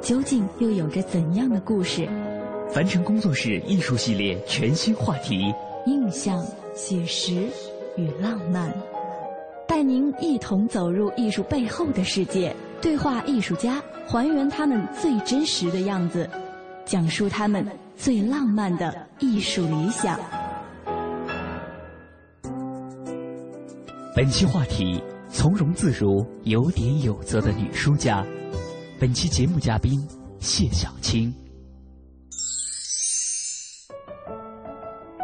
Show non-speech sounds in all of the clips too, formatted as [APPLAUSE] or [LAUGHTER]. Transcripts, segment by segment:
究竟又有着怎样的故事？凡尘工作室艺术系列全新话题：印象、写实与浪漫，带您一同走入艺术背后的世界，对话艺术家，还原他们最真实的样子。讲述他们最浪漫的艺术理想。本期话题：从容自如、有点有责的女书家。本期节目嘉宾：谢小青。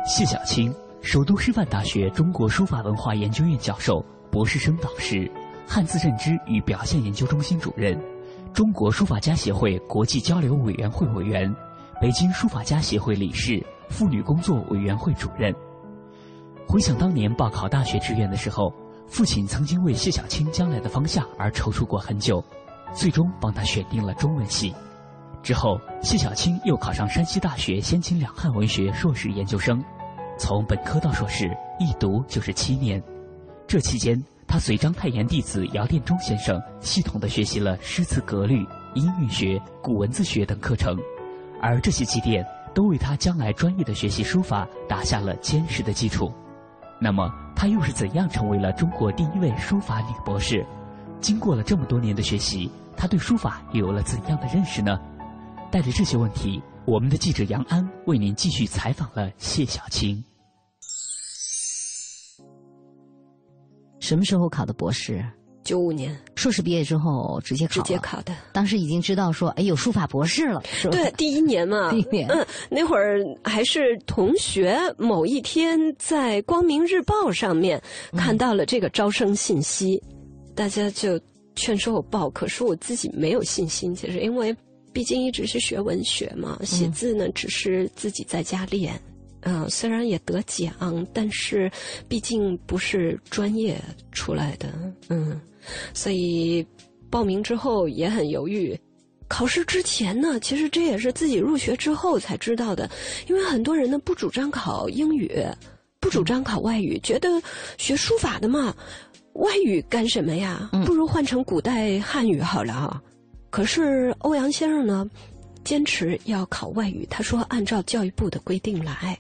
谢小青，首都师范大学中国书法文化研究院教授、博士生导师，汉字认知与表现研究中心主任。中国书法家协会国际交流委员会委员，北京书法家协会理事，妇女工作委员会主任。回想当年报考大学志愿的时候，父亲曾经为谢小青将来的方向而踌躇过很久，最终帮他选定了中文系。之后，谢小青又考上山西大学先秦两汉文学硕士研究生，从本科到硕士一读就是七年。这期间，他随章太炎弟子姚殿中先生系统地学习了诗词格律、音韵学、古文字学等课程，而这些积淀都为他将来专业的学习书法打下了坚实的基础。那么，他又是怎样成为了中国第一位书法女博士？经过了这么多年的学习，他对书法又有了怎样的认识呢？带着这些问题，我们的记者杨安为您继续采访了谢小青。什么时候考的博士？九五年，硕士毕业之后直接考，直接考的。当时已经知道说，哎，有书法博士了，是吧？对，第一年嘛，[LAUGHS] 第一年。嗯，那会儿还是同学，某一天在《光明日报》上面看到了这个招生信息，大家就劝说我报，可是我自己没有信心，其实因为毕竟一直是学文学嘛，写字呢只是自己在家练。嗯，虽然也得奖，但是毕竟不是专业出来的，嗯，所以报名之后也很犹豫。考试之前呢，其实这也是自己入学之后才知道的，因为很多人呢不主张考英语，不主张考外语，觉得学书法的嘛，外语干什么呀？不如换成古代汉语好了啊。可是欧阳先生呢，坚持要考外语，他说按照教育部的规定来。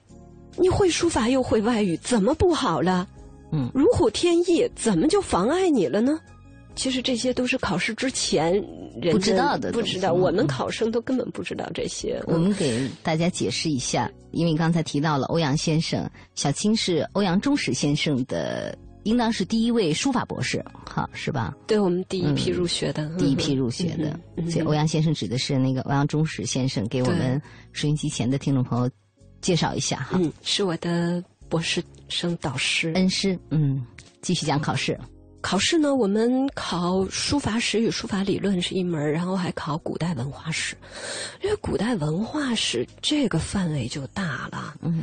你会书法又会外语，怎么不好了？嗯，如虎添翼，怎么就妨碍你了呢？其实这些都是考试之前不知道的，不知道。我们考生都根本不知道这些。我们给大家解释一下，因为刚才提到了欧阳先生，小青是欧阳中石先生的，应当是第一位书法博士，哈是吧？对我们第一批入学的，第一批入学的。所以欧阳先生指的是那个欧阳中史先生，给我们收音机前的听众朋友。介绍一下哈，嗯，是我的博士生导师恩师，嗯，继续讲考试。考试呢，我们考书法史与书法理论是一门，然后还考古代文化史，因为古代文化史这个范围就大了。嗯，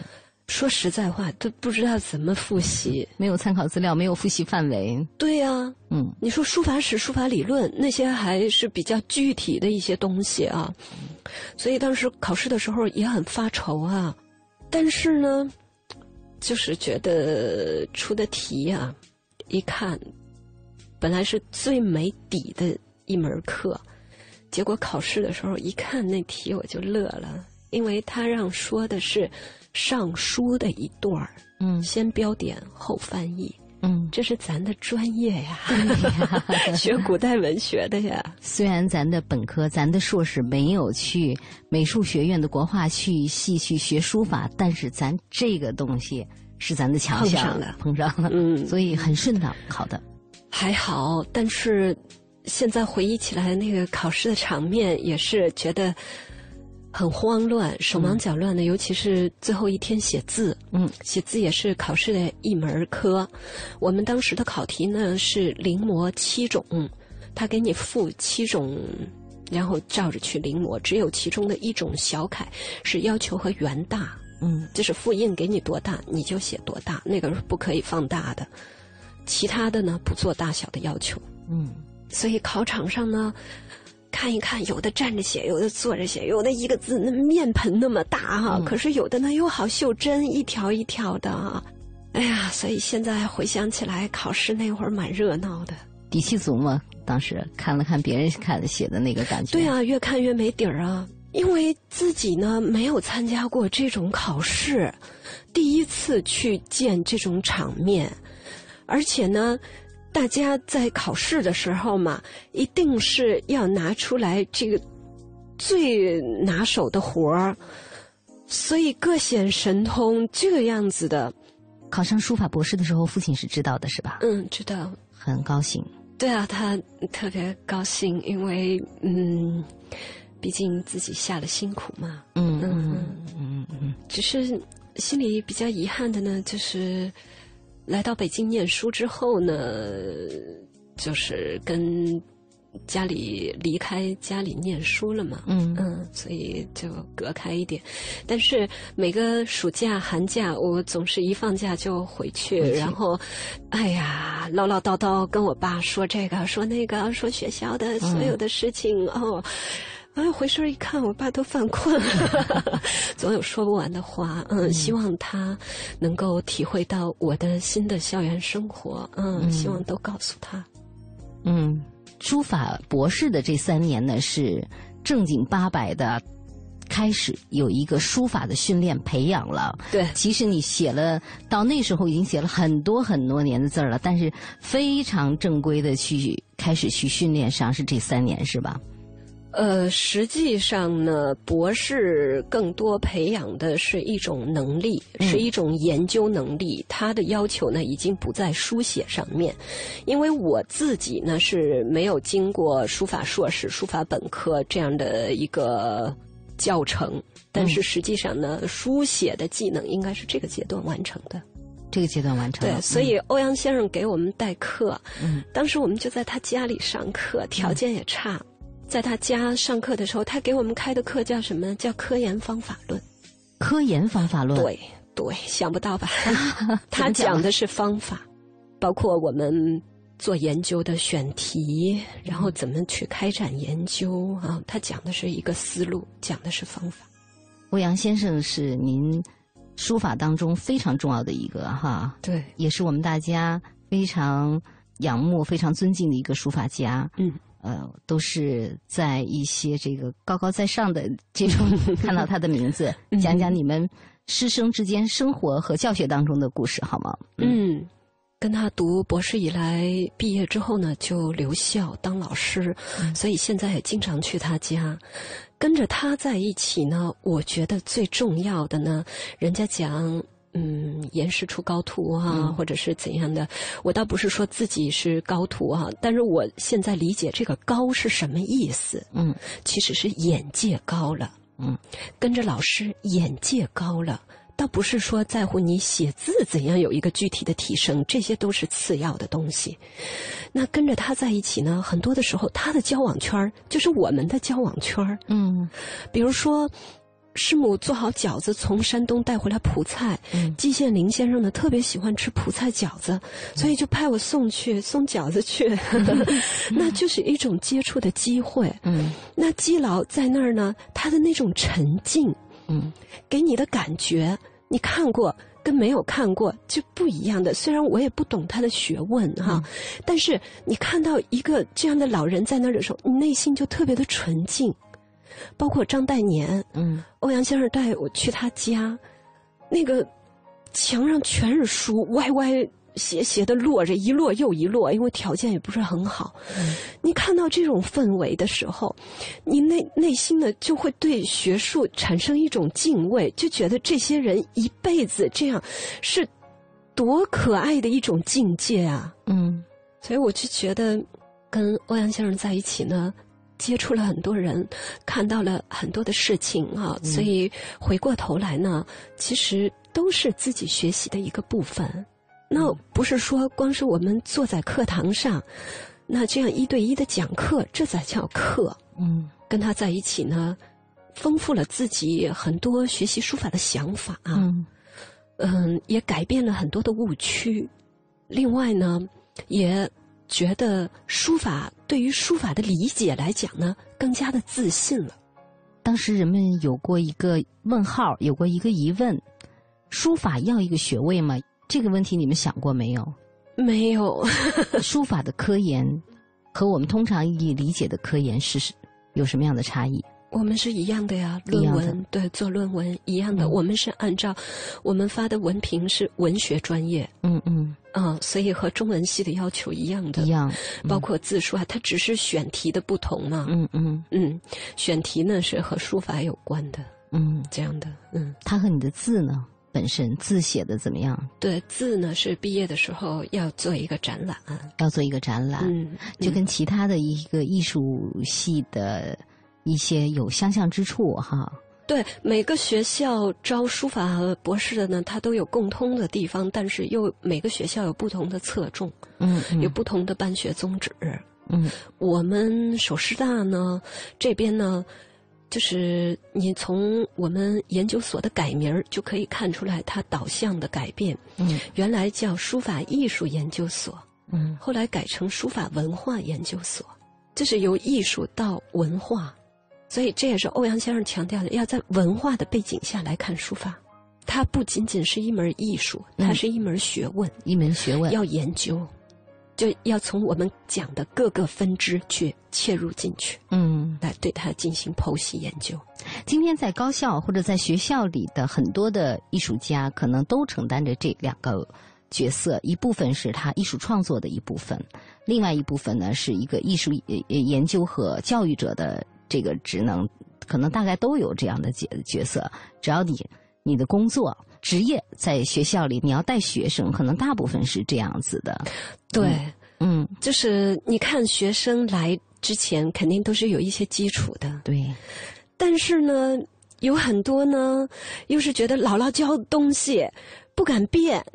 说实在话，都不知道怎么复习，没有参考资料，没有复习范围。对呀，嗯，你说书法史、书法理论那些还是比较具体的一些东西啊，所以当时考试的时候也很发愁啊。但是呢，就是觉得出的题呀，一看，本来是最没底的一门课，结果考试的时候一看那题我就乐了，因为他让说的是《尚书》的一段儿，嗯，先标点后翻译，嗯，这是咱的专业呀，[LAUGHS] 学古代文学的呀。虽然咱的本科、咱的硕士没有去 [LAUGHS] 美术学院的国画去系去学书法，但是咱这个东西是咱的强项，碰上了，碰上了，嗯，所以很顺当考的。还好，但是现在回忆起来，那个考试的场面也是觉得很慌乱、手忙脚乱的，尤其是最后一天写字。嗯，写字也是考试的一门科。我们当时的考题呢是临摹七种，他给你附七种，然后照着去临摹，只有其中的一种小楷是要求和圆大。嗯，就是复印给你多大你就写多大，那个是不可以放大的。其他的呢，不做大小的要求。嗯，所以考场上呢，看一看，有的站着写，有的坐着写，有的一个字那面盆那么大哈，嗯可是有的呢又好袖珍，一条一条的啊。哎呀，所以现在回想起来，考试那会儿蛮热闹的。底气足吗？当时看了看别人看的写的那个感觉。对啊，越看越没底儿啊。因为自己呢没有参加过这种考试，第一次去见这种场面。而且呢，大家在考试的时候嘛，一定是要拿出来这个最拿手的活儿，所以各显神通，这个样子的。考上书法博士的时候，父亲是知道的，是吧？嗯，知道。很高兴。对啊，他特别高兴，因为嗯，毕竟自己下了辛苦嘛。嗯嗯嗯嗯嗯。只是心里比较遗憾的呢，就是。来到北京念书之后呢，就是跟家里离开家里念书了嘛，嗯嗯，所以就隔开一点。但是每个暑假、寒假，我总是一放假就回去，回去然后，哎呀，唠唠叨叨跟我爸说这个说那个，说学校的所有的事情、嗯、哦。哎，回身一看，我爸都犯困了，[LAUGHS] 总有说不完的话。嗯，嗯希望他能够体会到我的新的校园生活。嗯，嗯希望都告诉他。嗯，书法博士的这三年呢，是正经八百的开始有一个书法的训练培养了。对，其实你写了到那时候已经写了很多很多年的字儿了，但是非常正规的去开始去训练，上是这三年，是吧？呃，实际上呢，博士更多培养的是一种能力，嗯、是一种研究能力。他的要求呢，已经不在书写上面，因为我自己呢是没有经过书法硕士、书法本科这样的一个教程，但是实际上呢，嗯、书写的技能应该是这个阶段完成的。这个阶段完成了，对，所以欧阳先生给我们代课，嗯，当时我们就在他家里上课，条件也差。嗯在他家上课的时候，他给我们开的课叫什么？叫科研方法论。科研方法论，对对，想不到吧？[LAUGHS] 他讲的是方法，包括我们做研究的选题，然后怎么去开展研究啊。他讲的是一个思路，讲的是方法。欧阳先生是您书法当中非常重要的一个哈，对，也是我们大家非常仰慕、非常尊敬的一个书法家。嗯。呃，都是在一些这个高高在上的这种看到他的名字，讲讲你们师生之间生活和教学当中的故事，好吗？嗯，跟他读博士以来，毕业之后呢，就留校当老师，嗯、所以现在也经常去他家，跟着他在一起呢。我觉得最重要的呢，人家讲。嗯，严师出高徒啊，嗯、或者是怎样的？我倒不是说自己是高徒啊，但是我现在理解这个“高”是什么意思。嗯，其实是眼界高了。嗯，跟着老师眼界高了，倒不是说在乎你写字怎样有一个具体的提升，这些都是次要的东西。那跟着他在一起呢，很多的时候他的交往圈就是我们的交往圈嗯，比如说。师母做好饺子，从山东带回来蒲菜。嗯，季羡林先生呢特别喜欢吃蒲菜饺子，所以就派我送去送饺子去，[LAUGHS] 那就是一种接触的机会。嗯，那季老在那儿呢，他的那种沉静，嗯，给你的感觉，你看过跟没有看过就不一样的。虽然我也不懂他的学问哈，嗯、但是你看到一个这样的老人在那儿的时候，你内心就特别的纯净。包括张岱年，嗯，欧阳先生带我去他家，那个墙上全是书，歪歪斜斜的落着，一摞又一摞，因为条件也不是很好。你看到这种氛围的时候，你内内心呢就会对学术产生一种敬畏，就觉得这些人一辈子这样，是多可爱的一种境界啊！嗯，所以我就觉得，跟欧阳先生在一起呢。接触了很多人，看到了很多的事情啊，所以回过头来呢，其实都是自己学习的一个部分。那不是说光是我们坐在课堂上，那这样一对一的讲课，这才叫课。嗯，跟他在一起呢，丰富了自己很多学习书法的想法啊。嗯，嗯，也改变了很多的误区。另外呢，也。觉得书法对于书法的理解来讲呢，更加的自信了。当时人们有过一个问号，有过一个疑问：书法要一个学位吗？这个问题你们想过没有？没有。[LAUGHS] [LAUGHS] 书法的科研和我们通常意义理解的科研是有什么样的差异？我们是一样的呀，论文对做论文一样的。我们是按照我们发的文凭是文学专业，嗯嗯嗯，所以和中文系的要求一样的，一样。包括字数啊，它只是选题的不同嘛。嗯嗯嗯，选题呢是和书法有关的，嗯，这样的。嗯，它和你的字呢本身字写的怎么样？对，字呢是毕业的时候要做一个展览，要做一个展览，嗯，就跟其他的一个艺术系的。一些有相像之处哈，对每个学校招书法博士的呢，它都有共通的地方，但是又每个学校有不同的侧重，嗯，有不同的办学宗旨，嗯，我们首师大呢这边呢，就是你从我们研究所的改名就可以看出来它导向的改变，嗯，原来叫书法艺术研究所，嗯，后来改成书法文化研究所，这是由艺术到文化。所以这也是欧阳先生强调的，要在文化的背景下来看书法，它不仅仅是一门艺术，它是一门学问，一门学问要研究，就要从我们讲的各个分支去切入进去，嗯，来对它进行剖析研究。今天在高校或者在学校里的很多的艺术家，可能都承担着这两个角色，一部分是他艺术创作的一部分，另外一部分呢是一个艺术研究和教育者的。这个职能可能大概都有这样的角角色，只要你你的工作职业在学校里，你要带学生，可能大部分是这样子的。对，嗯，就是你看学生来之前，肯定都是有一些基础的。对，但是呢，有很多呢，又是觉得姥姥教东西不敢变。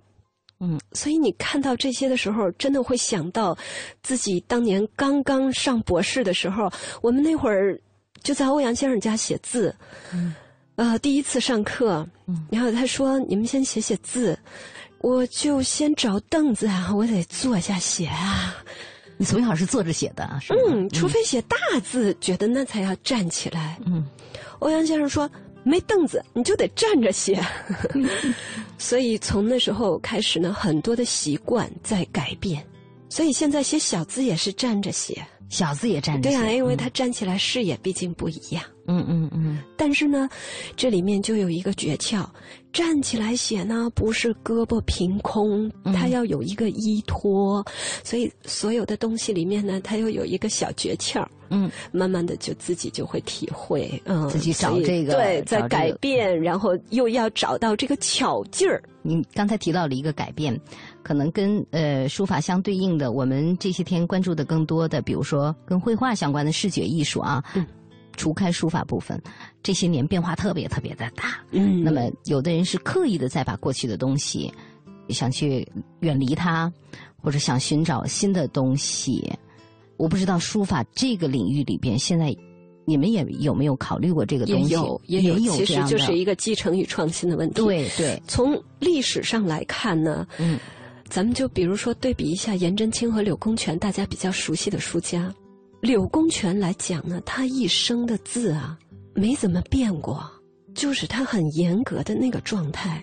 嗯，所以你看到这些的时候，真的会想到自己当年刚刚上博士的时候，我们那会儿。就在欧阳先生家写字，呃，第一次上课，然后他说：“你们先写写字，我就先找凳子啊，我得坐下写啊。”你从小是坐着写的，是嗯，除非写大字，觉得那才要站起来。嗯，欧阳先生说：“没凳子，你就得站着写。” [LAUGHS] 所以从那时候开始呢，很多的习惯在改变，所以现在写小字也是站着写。小字也站着，对啊，因为他站起来视野毕竟不一样。嗯嗯嗯。但是呢，这里面就有一个诀窍，站起来写呢，不是胳膊凭空，它要有一个依托，所以所有的东西里面呢，它又有一个小诀窍。嗯，慢慢的就自己就会体会，嗯，自己找这个对，在改变，然后又要找到这个巧劲儿。你刚才提到了一个改变。可能跟呃书法相对应的，我们这些天关注的更多的，比如说跟绘画相关的视觉艺术啊，除开书法部分，这些年变化特别特别的大。嗯，那么有的人是刻意的在把过去的东西想去远离它，或者想寻找新的东西。我不知道书法这个领域里边，现在你们也有没有考虑过这个东西？也有，也有，其实就是一个继承与创新的问题。对对，从历史上来看呢，嗯。咱们就比如说对比一下颜真卿和柳公权，大家比较熟悉的书家。柳公权来讲呢，他一生的字啊没怎么变过，就是他很严格的那个状态。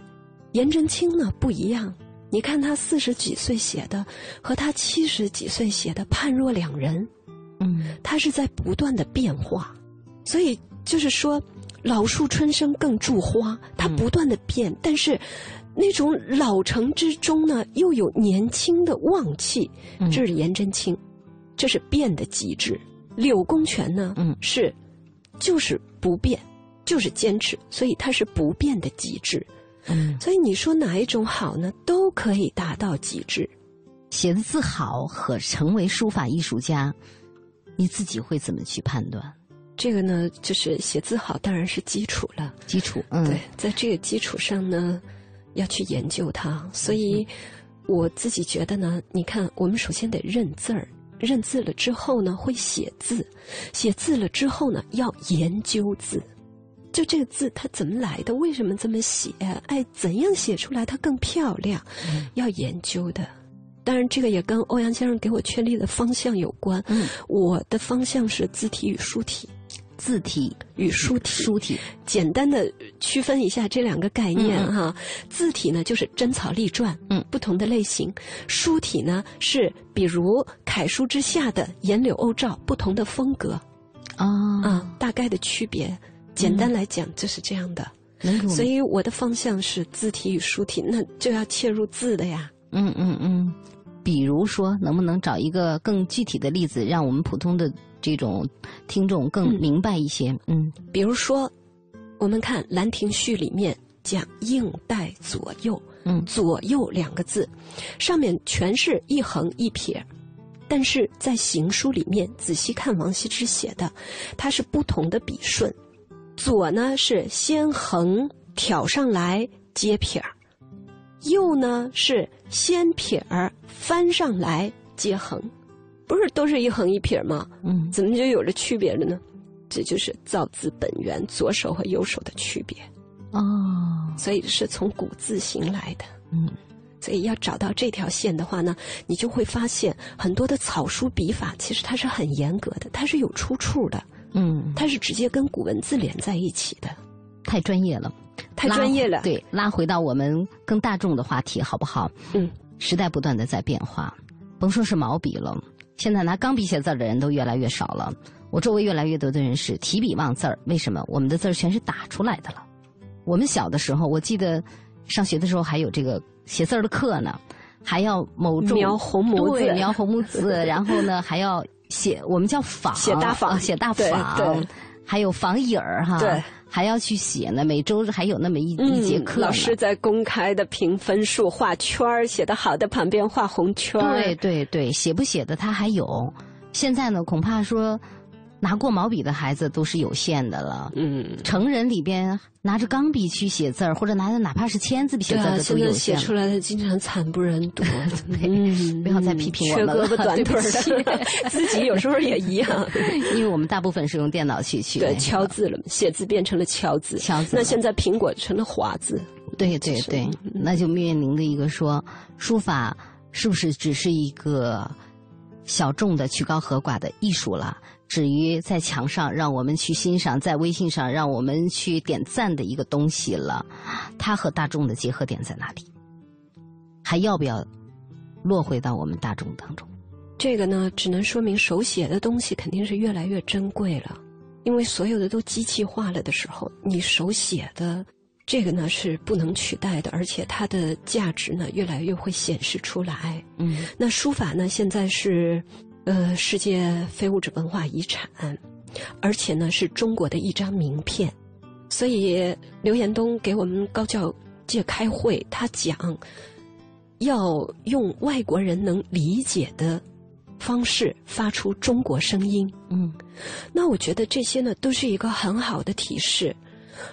颜真卿呢不一样，你看他四十几岁写的和他七十几岁写的判若两人。嗯，他是在不断的变化，所以就是说，老树春生更著花，他不断的变，但是。那种老成之中呢，又有年轻的旺气，嗯这是颜真卿，这是变的极致。柳公权呢，嗯是就是不变，就是坚持，所以它是不变的极致。嗯，所以你说哪一种好呢？都可以达到极致。写的字好和成为书法艺术家，你自己会怎么去判断？这个呢，就是写字好，当然是基础了。基础，嗯，对，在这个基础上呢，要去研究它。所以我自己觉得呢，你看，我们首先得认字儿，认字了之后呢，会写字，写字了之后呢，要研究字。就这个字它怎么来的？为什么这么写？哎，怎样写出来它更漂亮？要研究的。当然，这个也跟欧阳先生给我确立的方向有关。嗯，我的方向是字体与书体。字体与书体，书体简单的区分一下这两个概念哈。字体呢就是真草隶篆，嗯，不同的类型；书体呢是比如楷书之下的颜柳欧赵，不同的风格啊啊，大概的区别。简单来讲就是这样的。所以我的方向是字体与书体，那就要切入字的呀。嗯嗯嗯，比如说，能不能找一个更具体的例子，让我们普通的这种听众更明白一些？嗯，比如说，我们看《兰亭序》里面讲“应带左右”，嗯。左右两个字，上面全是一横一撇，但是在行书里面仔细看王羲之写的，它是不同的笔顺，左呢是先横挑上来接撇儿，右呢是先撇儿翻上来接横，不是都是一横一撇吗？嗯怎么就有了区别了呢？这就是造字本源左手和右手的区别，哦，所以是从古字形来的。嗯所以要找到这条线的话呢，你就会发现很多的草书笔法其实它是很严格的，它是有出处的，嗯，它是直接跟古文字连在一起的，太专业了，太专业了。对，拉回到我们更大众的话题，好不好？嗯，时代不断的在变化，甭说是毛笔了，现在拿钢笔写字儿的人都越来越少了。我周围越来越多的人是提笔忘字儿，为什么？我们的字儿全是打出来的了。我们小的时候，我记得上学的时候还有这个写字儿的课呢，还要某种描红模字对，描红模字，然后呢还要写，我们叫仿，写大仿啊写大仿，还有仿影儿哈，对，还要去写呢。每周还有那么一、一节课老师在公开的评分数，画圈儿，写的好的旁边画红圈儿对对对，写不写的他还有。现在呢，恐怕说拿过毛笔的孩子都是有限的了。嗯，成人里边拿着钢笔去写字儿，或者拿着哪怕是签字笔写字儿的都有限了。出来的经常惨不忍睹。[LAUGHS] 嗯，不要再批评我们了胳膊短腿儿 [LAUGHS] 对的，自己有时候也一样。[LAUGHS] 因为我们大部分是用电脑去去对，敲字了，写字变成了敲字。敲字那现在苹果成了华字。对对对，那就面临的一个说，书法是不是只是一个小众的曲高和寡的艺术了？止于在墙上让我们去欣赏，在微信上让我们去点赞的一个东西了？它和大众的结合点在哪里？还要不要落回到我们大众当中？这个呢，只能说明手写的东西肯定是越来越珍贵了，因为所有的都机器化了的时候，你手写的这个呢是不能取代的，而且它的价值呢越来越会显示出来。嗯那书法呢，现在是呃世界非物质文化遗产，而且呢是中国的一张名片。所以刘延东给我们高教界开会，他讲要用外国人能理解的方式发出中国声音。嗯那我觉得这些呢都是一个很好的提示。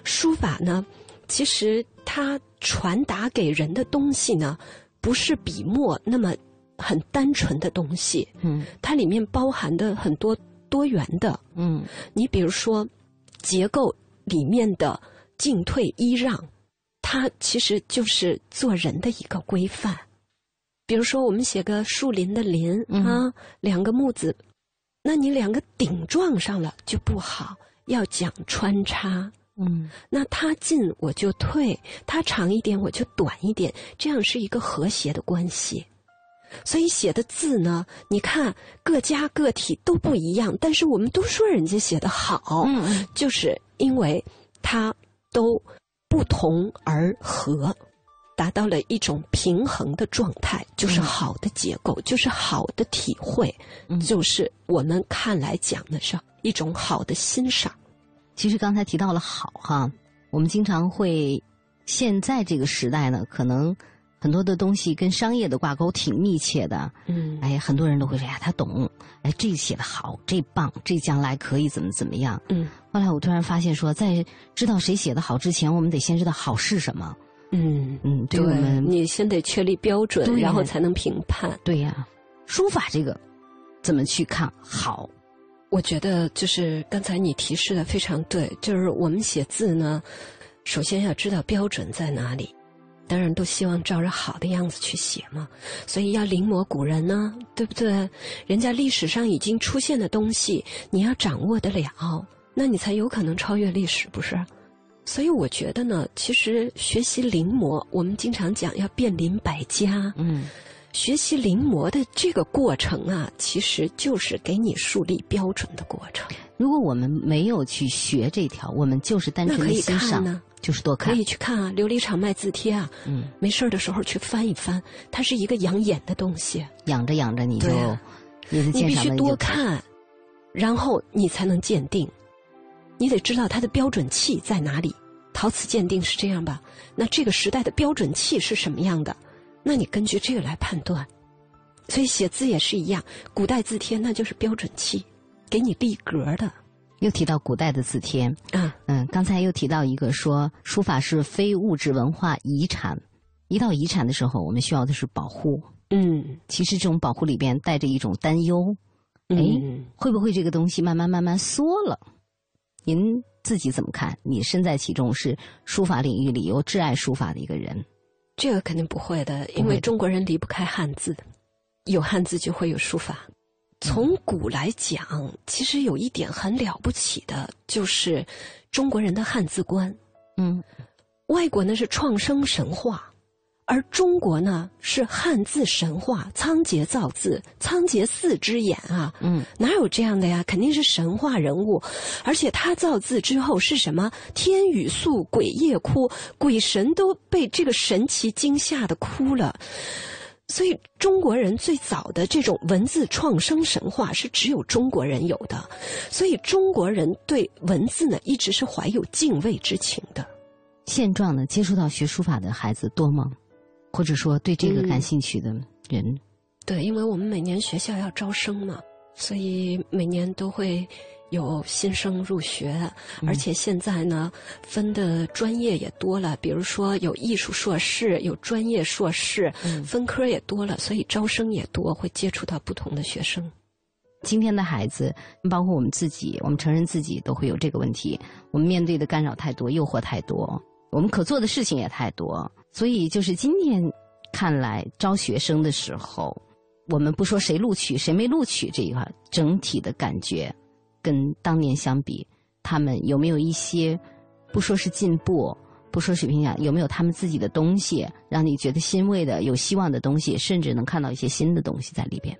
书法呢，其实它传达给人的东西呢，不是笔墨那么很单纯的东西，嗯它里面包含的很多多元的。嗯你比如说，结构里面的进退依让，它其实就是做人的一个规范。比如说，我们写个树林的林、嗯啊，两个木字，那你两个顶撞上了就不好，要讲穿插。嗯那他进我就退，他长一点我就短一点，这样是一个和谐的关系。所以写的字呢，你看各家个体都不一样，但是我们都说人家写的好，就是因为它都不同而合，达到了一种平衡的状态，就是好的结构，就是好的体会，就是我们看来讲的是一种好的欣赏。其实刚才提到了好哈，我们经常会现在这个时代呢，可能很多的东西跟商业的挂钩挺密切的。嗯，哎，很多人都会说呀，他懂，哎，这写的好，这棒，这将来可以怎么怎么样。嗯，后来我突然发现说，在知道谁写的好之前，我们得先知道好是什么。嗯嗯，对，我们你先得确立标准，然后才能评判。对呀，书法这个怎么去看好？我觉得就是刚才你提示的非常对，就是我们写字呢，首先要知道标准在哪里。当然都希望照着好的样子去写嘛，所以要临摹古人呢，对不对？人家历史上已经出现的东西，你要掌握得了，那你才有可能超越历史，不是？所以我觉得呢，其实学习临摹，我们经常讲要遍临百家，嗯。学习临摹的这个过程啊，其实就是给你树立标准的过程。如果我们没有去学这条，我们就是单纯的欣赏呢，就是多看。可以去看啊，琉璃厂卖字帖啊，嗯，没事的时候去翻一翻，它是一个养眼的东西。养着养着，你就你你必须多看，然后你才能鉴定。你得知道它的标准器在哪里。陶瓷鉴定是这样吧？那这个时代的标准器是什么样的？那你根据这个来判断，所以写字也是一样。古代字帖那就是标准器，给你立格的。又提到古代的字帖啊，嗯，刚才又提到一个说书法是非物质文化遗产。一到遗产的时候，我们需要的是保护。嗯，其实这种保护里边带着一种担忧。哎，会不会这个东西慢慢慢慢缩了？您自己怎么看？你身在其中，是书法领域里又挚爱书法的一个人。这个肯定不会的，因为中国人离不开汉字，有汉字就会有书法。从古来讲，其实有一点很了不起的，就是中国人的汉字观。嗯，外国呢是创生神话。而中国呢，是汉字神话，仓颉造字，仓颉四只眼啊，嗯，哪有这样的呀？肯定是神话人物，而且他造字之后是什么？天雨粟，鬼夜哭，鬼神都被这个神奇惊吓的哭了。所以中国人最早的这种文字创生神话是只有中国人有的，所以中国人对文字呢一直是怀有敬畏之情的。现状呢，接触到学书法的孩子多吗？或者说对这个感兴趣的人，对，因为我们每年学校要招生嘛，所以每年都会有新生入学，而且现在呢，分的专业也多了，比如说有艺术硕士，有专业硕士，分科也多了，所以招生也多，会接触到不同的学生。今天的孩子，包括我们自己，我们成人自己都会有这个问题，我们面对的干扰太多，诱惑太多，我们可做的事情也太多。所以，就是今天看来招学生的时候，我们不说谁录取谁没录取这一块，整体的感觉跟当年相比，他们有没有一些不说是进步，不说水平下，有没有他们自己的东西，让你觉得欣慰的、有希望的东西，甚至能看到一些新的东西在里边？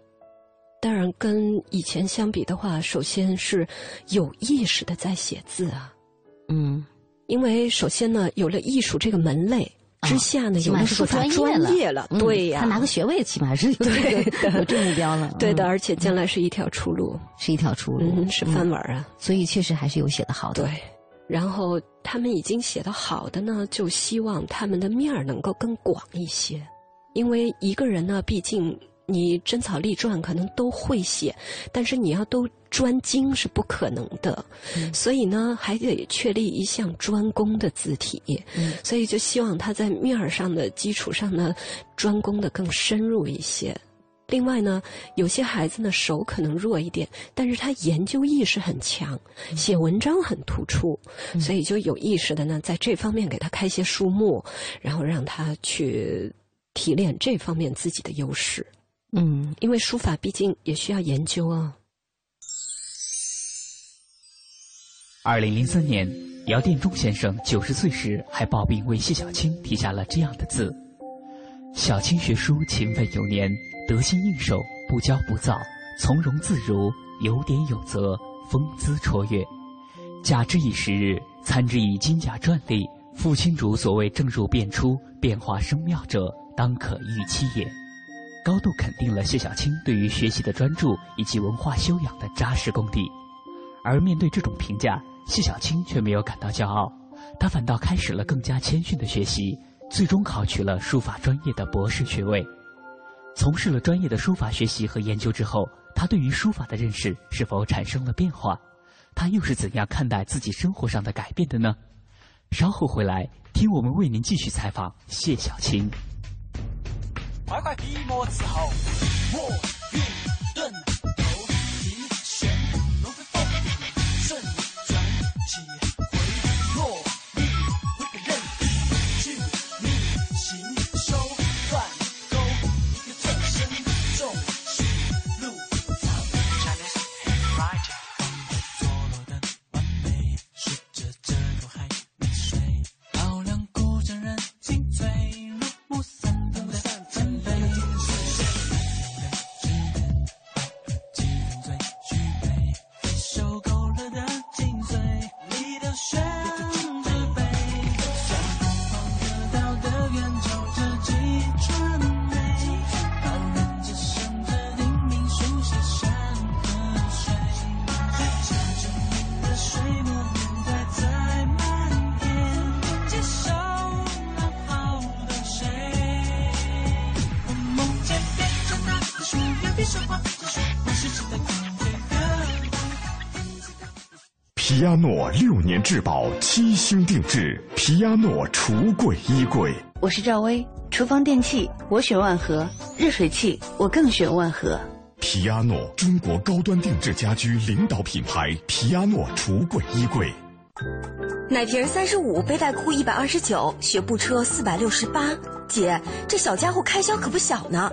当然，跟以前相比的话，首先是有意识的在写字啊，嗯，因为首先呢，有了艺术这个门类。之下呢，有的是法专业了，对呀，他拿个学位，起码是有这个有这目标了。[LAUGHS] 对的，而且将来是一条出路，是一条出路，是饭碗啊。所以确实还是有写的好的。对，然后他们已经写的好的呢，就希望他们的面儿能够更广一些，因为一个人呢，毕竟。你真草隶篆可能都会写，但是你要都专精是不可能的，所以呢，还得确立一项专攻的字体。所以就希望他在面儿上的基础上呢，专攻的更深入一些。另外呢，有些孩子呢手可能弱一点，但是他研究意识很强，写文章很突出，所以就有意识的呢，在这方面给他开些书目，然后让他去提炼这方面自己的优势。嗯，因为书法毕竟也需要研究啊。二零零三年，姚殿中先生九十岁时还抱病为谢小青题下了这样的字：“小青学书勤奋有年，得心应手，不骄不躁，从容自如，有典有则，风姿卓越。假之以时日，参之以金甲篆隶，傅青竹所谓正入变出，变化生妙者，当可预期也。高度肯定了谢小青对于学习的专注以及文化修养的扎实功底。而面对这种评价，谢小青却没有感到骄傲，他反倒开始了更加谦逊的学习，最终考取了书法专业的博士学位。从事了专业的书法学习和研究之后，他对于书法的认识是否产生了变化？他又是怎样看待自己生活上的改变的呢？稍后回来听我们为您继续采访谢小青。快快笔墨伺候，我运顿皮亚诺六年质保，七星定制。皮亚诺橱柜衣柜。我是赵薇，厨房电器我选万和，热水器我更选万和。皮亚诺，中国高端定制家居领导品牌。皮亚诺橱柜衣柜。奶瓶三十五，背带裤一百二十九，学步车四百六十八。姐，这小家伙开销可不小呢。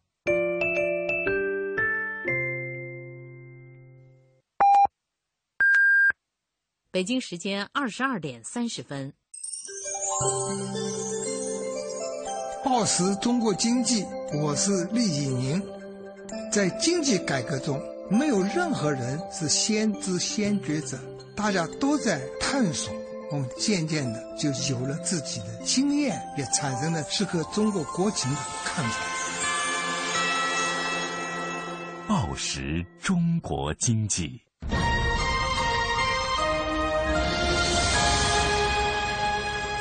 北京时间二十二点三十分。报时中国经济，我是厉以宁。在经济改革中，没有任何人是先知先觉者，大家都在探索。我们渐渐的就有了自己的经验，也产生了适合中国国情的看法。报时中国经济。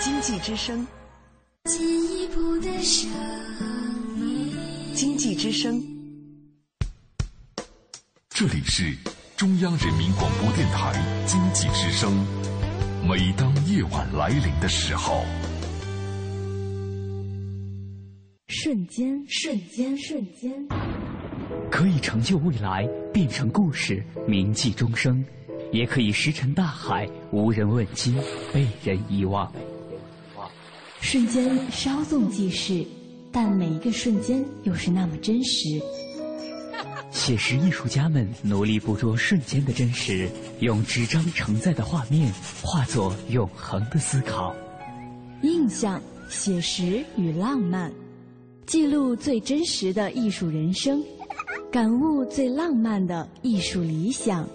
经济之声，进一步的声音经济之声，这里是中央人民广播电台经济之声。每当夜晚来临的时候，瞬间，瞬间，瞬间，可以成就未来，变成故事，铭记终生；也可以石沉大海，无人问津，被人遗忘。瞬间稍纵即逝，但每一个瞬间又是那么真实。写实艺术家们努力捕捉瞬间的真实，用纸张承载的画面化作永恒的思考。印象、写实与浪漫，记录最真实的艺术人生，感悟最浪漫的艺术理想。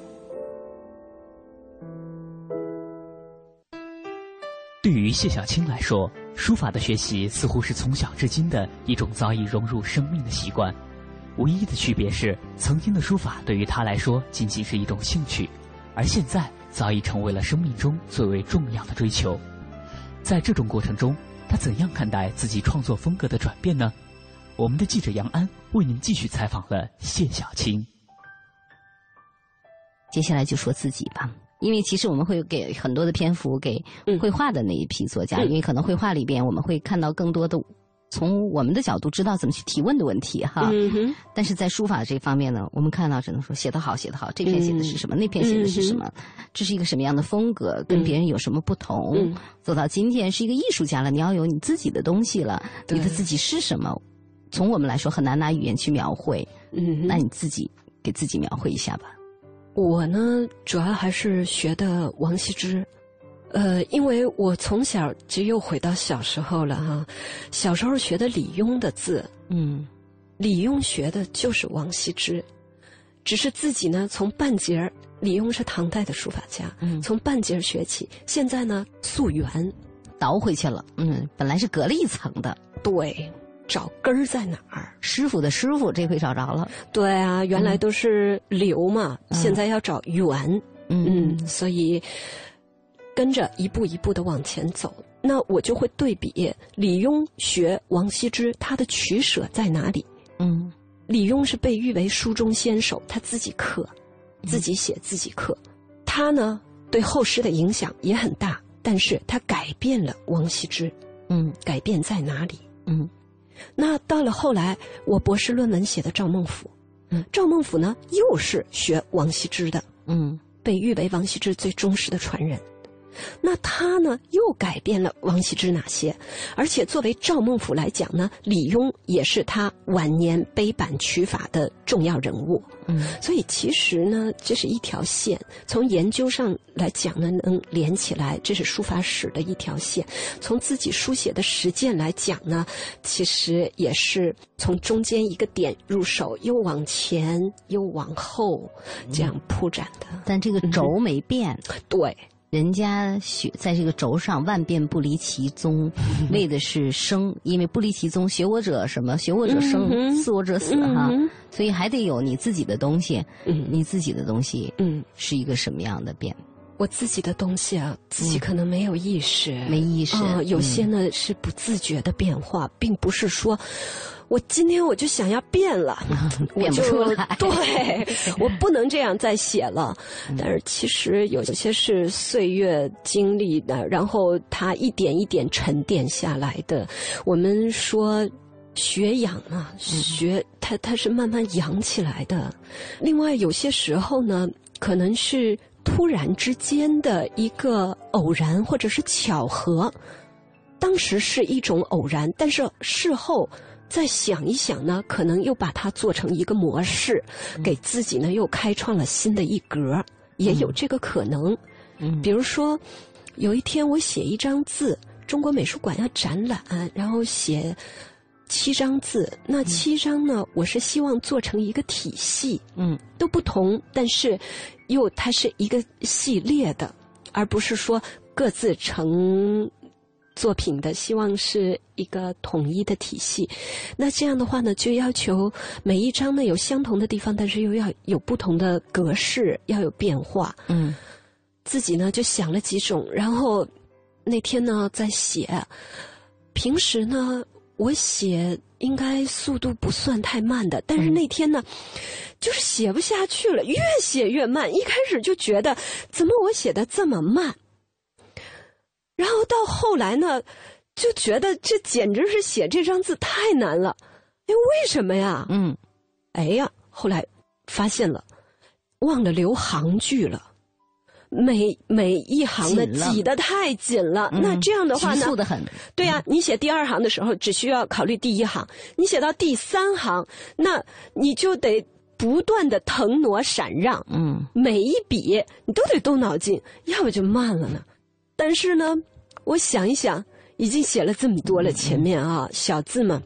对于谢小青来说，书法的学习似乎是从小至今的一种早已融入生命的习惯。唯一的区别是，曾经的书法对于他来说仅仅是一种兴趣，而现在早已成为了生命中最为重要的追求。在这种过程中，他怎样看待自己创作风格的转变呢？我们的记者杨安为您继续采访了谢小青。接下来就说自己吧，因为其实我们会给很多的篇幅给绘画的那一批作家，因为可能绘画里边我们会看到更多的。从我们的角度知道怎么去提问的问题哈，但是在书法这方面呢，我们看到只能说写得好，写得好，这篇写的是什么，那篇写的是什么，这是一个什么样的风格，跟别人有什么不同？走到今天是一个艺术家了，你要有你自己的东西了，你的自己是什么？从我们来说很难拿语言去描绘，嗯，那你自己给自己描绘一下吧。我呢，主要还是学的王羲之。呃，因为我从小就又回到小时候了哈，小时候学的李邕的字，嗯，李邕学的就是王羲之，只是自己呢从半截儿，李邕是唐代的书法家，嗯，从半截儿学起，现在呢溯源，倒回去了，嗯，本来是隔了一层的，对，找根儿在哪儿？师傅的师傅这回找着了，对啊，原来都是流嘛，现在要找源，嗯，所以。跟着一步一步的往前走，那我就会对比李邕学王羲之，他的取舍在哪里？嗯，李邕是被誉为书中先手，他自己刻，自己写自己刻，他呢对后世的影响也很大，但是他改变了王羲之。嗯，改变在哪里？嗯，那到了后来，我博士论文写的赵孟俯，嗯，赵孟俯呢又是学王羲之的，嗯，被誉为王羲之最忠实的传人。那他呢，又改变了王羲之哪些？而且作为赵孟俯来讲呢，李邕也是他晚年碑版取法的重要人物。嗯，所以其实呢，这是一条线。从研究上来讲呢，能连起来，这是书法史的一条线。从自己书写的实践来讲呢，其实也是从中间一个点入手，又往前又往后这样铺展的。但这个轴没变。对。人家学在这个轴上万变不离其宗，[LAUGHS] 为的是生，因为不离其宗，学我者什么？学我者生，死我者死哈。所以还得有你自己的东西，你自己的东西，嗯，是一个什么样的变？我自己的东西啊，自己可能没有意识，没意识，有些呢是不自觉的变化，并不是说。我今天我就想要变了，[LAUGHS] 变不出来。[LAUGHS] 对，我不能这样再写了。但是其实有些是岁月经历的，然后它一点一点沉淀下来的。我们说学养啊，学它它是慢慢养起来的。另外有些时候呢，可能是突然之间的一个偶然或者是巧合，当时是一种偶然，但是事后。再想一想呢，可能又把它做成一个模式，给自己呢又开创了新的一格，也有这个可能。嗯，比如说，有一天我写一张字，中国美术馆要展览，然后写七张字，那七张呢，我是希望做成一个体系，嗯，都不同，但是又它是一个系列的，而不是说各自成。作品的希望是一个统一的体系，那这样的话呢，就要求每一张呢有相同的地方，但是又要有不同的格式，要有变化。嗯，自己呢就想了几种，然后那天呢在写，平时呢我写应该速度不算太慢的，但是那天呢就是写不下去了，越写越慢。一开始就觉得怎么我写的这么慢。然后到后来呢，就觉得这简直是写这张字太难了。哎，为什么呀？嗯，哎呀，后来发现了，忘了留行距了，每每一行的挤得太紧了。那这样的话呢？急促的很。对呀，你写第二行的时候，只需要考虑第一行；你写到第三行，那你就得不断的腾挪闪让，嗯，每一笔你都得动脑筋，要不就慢了呢。但是呢，我想一想，已经写了这么多了，前面啊小字嘛。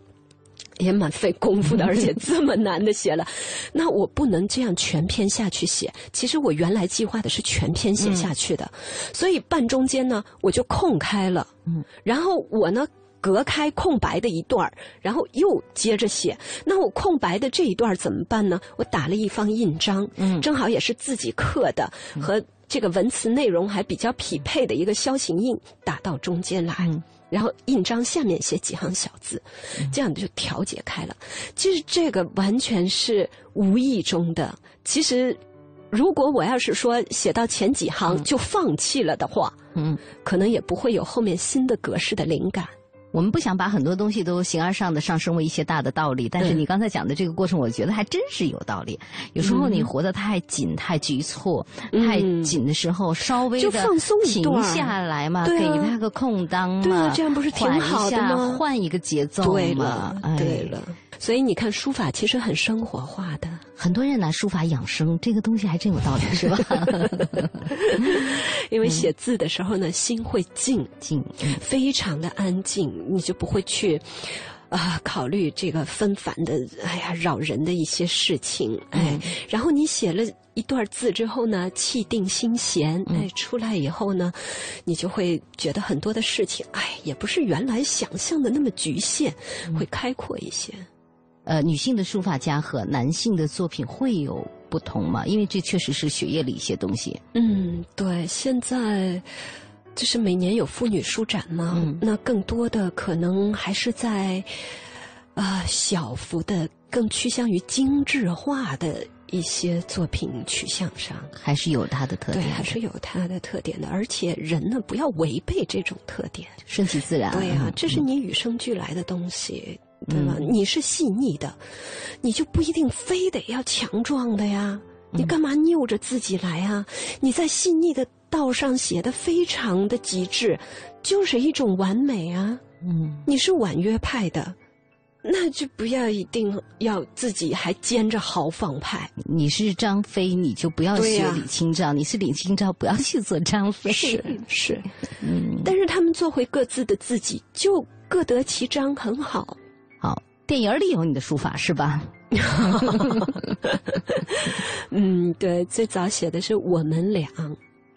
也蛮费功夫的，[LAUGHS] 而且这么难的写了，那我不能这样全篇下去写。其实我原来计划的是全篇写下去的，所以半中间呢，我就空开了，嗯，然后我呢隔开空白的一段然后又接着写。那我空白的这一段怎么办呢？我打了一方印章，嗯，正好也是自己刻的，和这个文词内容还比较匹配的一个楔形印，打到中间来。然后印章下面写几行小字，这样就调节开了。其实这个完全是无意中的。其实，如果我要是说写到前几行就放弃了的话，嗯，可能也不会有后面新的格式的灵感。我们不想把很多东西都形而上的上升为一些大的道理，但是你刚才讲的这个过程，我觉得还真是有道理。有时候你活得太紧、太局促、太紧的时候，稍微的停下来嘛，给他个空当嘛，对啊这样不是挺好的吗？换一个节奏嘛，对了。所以你看，书法其实很生活化的。很多人拿书法养生，这个东西还真有道理，是吧？[LAUGHS] 因为写字的时候呢，心会静静，非常的安静，你就不会去啊考虑这个纷繁的，哎呀扰人的一些事情。哎，然后你写了一段字之后呢，气定心闲，哎，出来以后呢，你就会觉得很多的事情，哎，也不是原来想象的那么局限，会开阔一些。呃，女性的书法家和男性的作品会有不同吗？因为这确实是血液里一些东西。嗯，对，现在就是每年有妇女书展嘛，那更多的可能还是在啊小幅的、更趋向于精致化的一些作品取向上，还是有它的特点，还是有它的特点的。而且人呢，不要违背这种特点，顺其自然。对呀，这是你与生俱来的东西。对吧？你是细腻的，你就不一定非得要强壮的呀。你干嘛拗着自己来啊？你在细腻的道上写的非常的极致，就是一种完美啊。嗯，你是婉约派的，那就不要一定要自己还兼着豪放派。你是张飞，你就不要学李清照；你是李清照，不要去做张飞。是是，[LAUGHS] 嗯。但是他们做回各自的自己，就各得其章，很好。好，电影里有你的书法是吧？[LAUGHS] 嗯，对，最早写的是我们俩。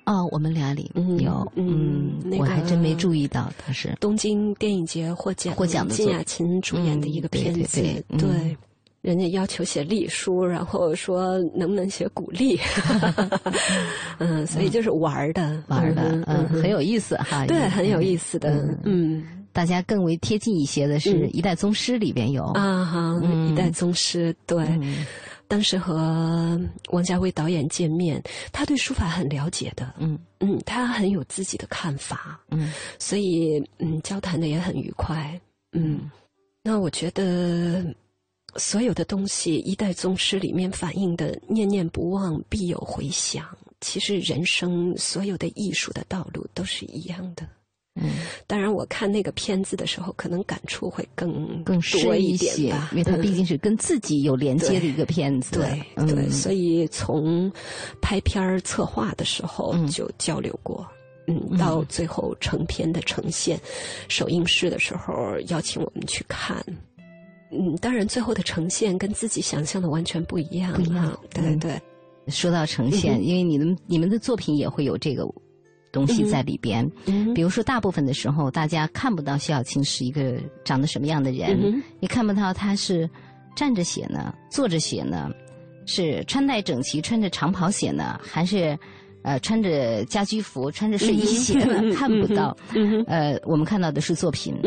哦，我们俩里有，嗯，我还真没注意到他是东京电影节获奖获奖的金雅琴主演的一个片子。对，人家要求写隶书，然后说能不能写鼓励？[LAUGHS] 嗯，所以就是玩的，玩的，嗯，很有意思哈。对，很有意思的，嗯。大家更为贴近一些的是《一代宗师》里边有。啊哈，《一代宗师》对，当时和王家卫导演见面，他对书法很了解的，嗯。嗯，他很有自己的看法，嗯，所以嗯，交谈的也很愉快，嗯，那我觉得所有的东西，《一代宗师》里面反映的“念念不忘，必有回响”，其实人生所有的艺术的道路都是一样的。嗯，当然，我看那个片子的时候，可能感触会更更多一点吧，因为它毕竟是跟自己有连接的一个片子。对对，所以从拍片儿策划的时候就交流过，嗯，到最后成片的呈现，首映式的时候邀请我们去看，嗯，当然最后的呈现跟自己想象的完全不一样，不一样。对对，说到呈现，因为你们你们的作品也会有这个。东西在里边，比如说，大部分的时候，大家看不到谢小青是一个长得什么样的人，你看不到他是站着写呢，坐着写呢，是穿戴整齐穿着长袍写呢，还是呃穿着家居服穿着睡衣写呢？[LAUGHS] 看不到。呃，我们看到的是作品，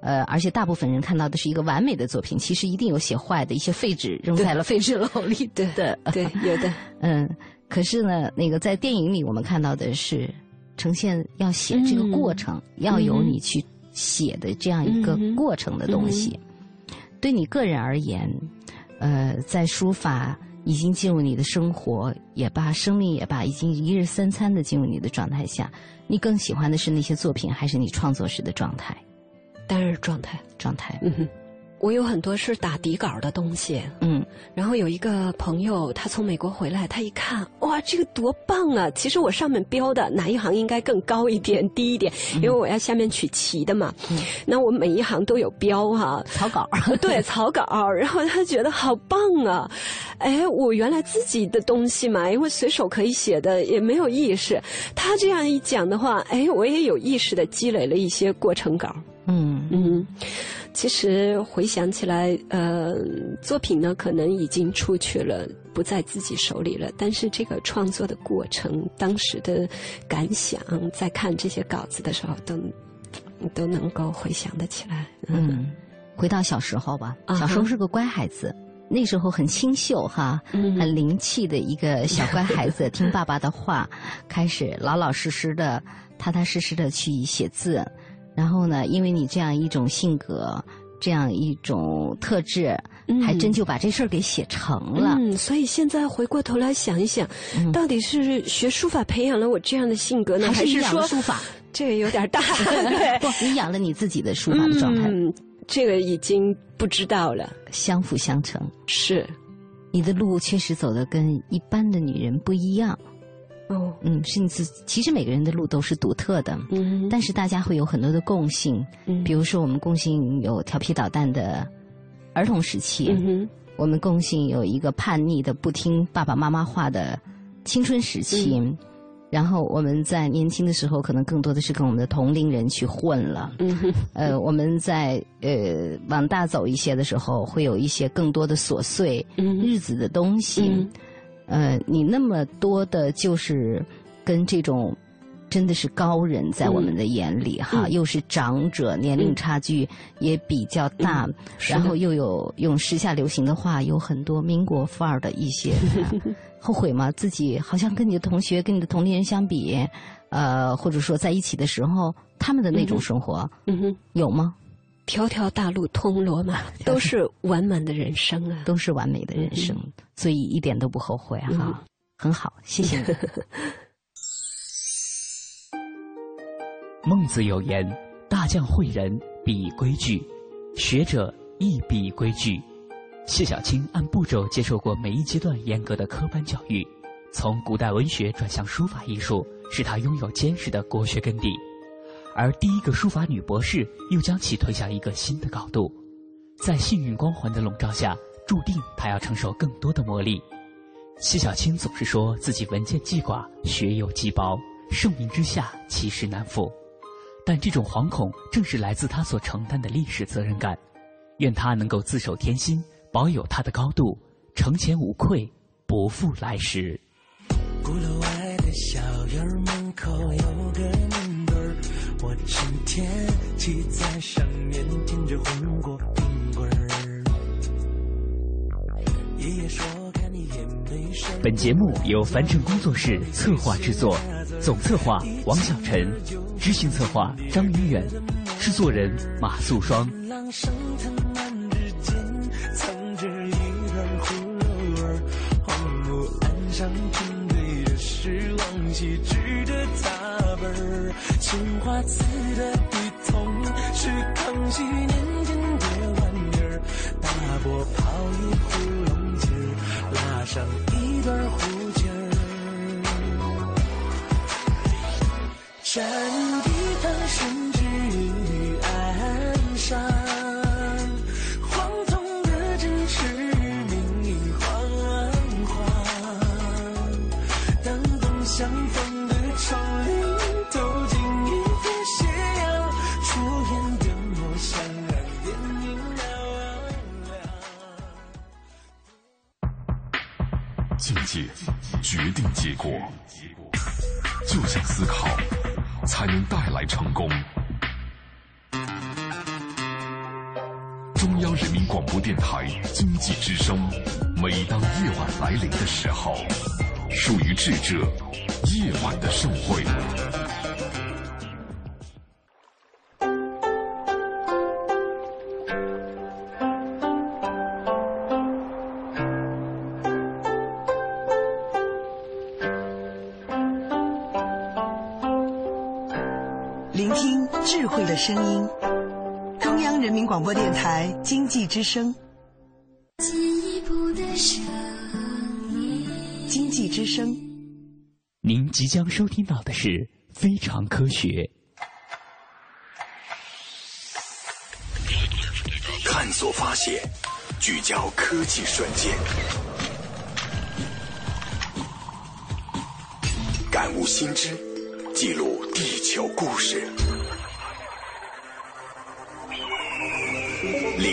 呃，而且大部分人看到的是一个完美的作品，其实一定有写坏的一些废纸扔在了废纸篓里。对的，对，有的。[LAUGHS] 嗯，可是呢，那个在电影里我们看到的是。呈现要写这个过程，要有你去写的这样一个过程的东西。对你个人而言，呃，在书法已经进入你的生活也罢，生命也罢，已经一日三餐的进入你的状态下，你更喜欢的是那些作品，还是你创作时的状态？当然是状态，状态。我有很多是打底稿的东西，嗯，然后有一个朋友，他从美国回来，他一看，哇，这个多棒啊！其实我上面标的哪一行应该更高一点、低一点，因为我要下面取齐的嘛。那我每一行都有标哈，草稿，[LAUGHS] 对，草稿。然后他觉得好棒啊！哎，我原来自己的东西嘛，因为随手可以写的，也没有意识。他这样一讲的话，哎，我也有意识的积累了一些过程稿。嗯嗯。其实回想起来，呃，作品呢可能已经出去了，不在自己手里了。但是这个创作的过程，当时的感想，在看这些稿子的时候，都都能够回想得起来。嗯，回到小时候吧，小时候是个乖孩子，那时候很清秀哈，很灵气的一个小乖孩子，听爸爸的话，开始老老实实的、踏踏实实的去写字。然后呢？因为你这样一种性格，这样一种特质，还真就把这事儿给写成了。嗯，所以现在回过头来想一想，到底是学书法培养了我这样的性格呢，还是说书法？这个有点大。[LAUGHS] 不，你养了你自己的书法的状态。嗯，这个已经不知道了。相辅相成。是，你的路确实走的跟一般的女人不一样。哦，嗯，甚至其实每个人的路都是独特的，嗯，但是大家会有很多的共性，嗯，比如说我们共性有调皮捣蛋的儿童时期，嗯我们共性有一个叛逆的不听爸爸妈妈话的青春时期，然后我们在年轻的时候可能更多的是跟我们的同龄人去混了，嗯，呃，我们在呃往大走一些的时候，会有一些更多的琐碎日子的东西。呃，你那么多的，就是跟这种真的是高人，在我们的眼里哈，又是长者，年龄差距也比较大，然后又有用时下流行的话，有很多民国范儿的一些，[LAUGHS] 后悔吗？自己好像跟你的同学、跟你的同龄人相比，呃，或者说在一起的时候，他们的那种生活，嗯哼，有吗？条条大路通罗马，[LAUGHS] 都是完满的人生啊，都是完美的人生，所以一点都不后悔哈，很好，谢谢你。[LAUGHS] 孟子有言：“大将诲人，必以规矩；学者亦必以规矩。”谢小青按步骤接受过每一阶段严格的科班教育，从古代文学转向书法艺术，使他拥有坚实的国学根底。而第一个书法女博士又将其推向一个新的高度，在幸运光环的笼罩下，注定她要承受更多的磨砺。谢小青总是说自己文件既寡，学有既薄，盛名之下其实难副。但这种惶恐正是来自她所承担的历史责任感。愿她能够自守天心，保有她的高度，承前无愧，不负来时。鼓楼外的小院门口有个。我今天骑在上面，听着红果冰棍儿。爷爷说看你也没事。本节目由凡尘工作室策划制作，总策划王小晨，执行策划张云远，制作人马素双。青花瓷的笔筒是康熙年间的玩意儿，大伯泡一壶龙井拉上一段胡琴儿，决定结果，就像思考，才能带来成功。中央人民广播电台经济之声，每当夜晚来临的时候，属于智者夜晚的盛会。台经济之声。经济之声。您即将收听到的是《非常科学》。探索发现，聚焦科技瞬间，感悟新知，记录地球故事，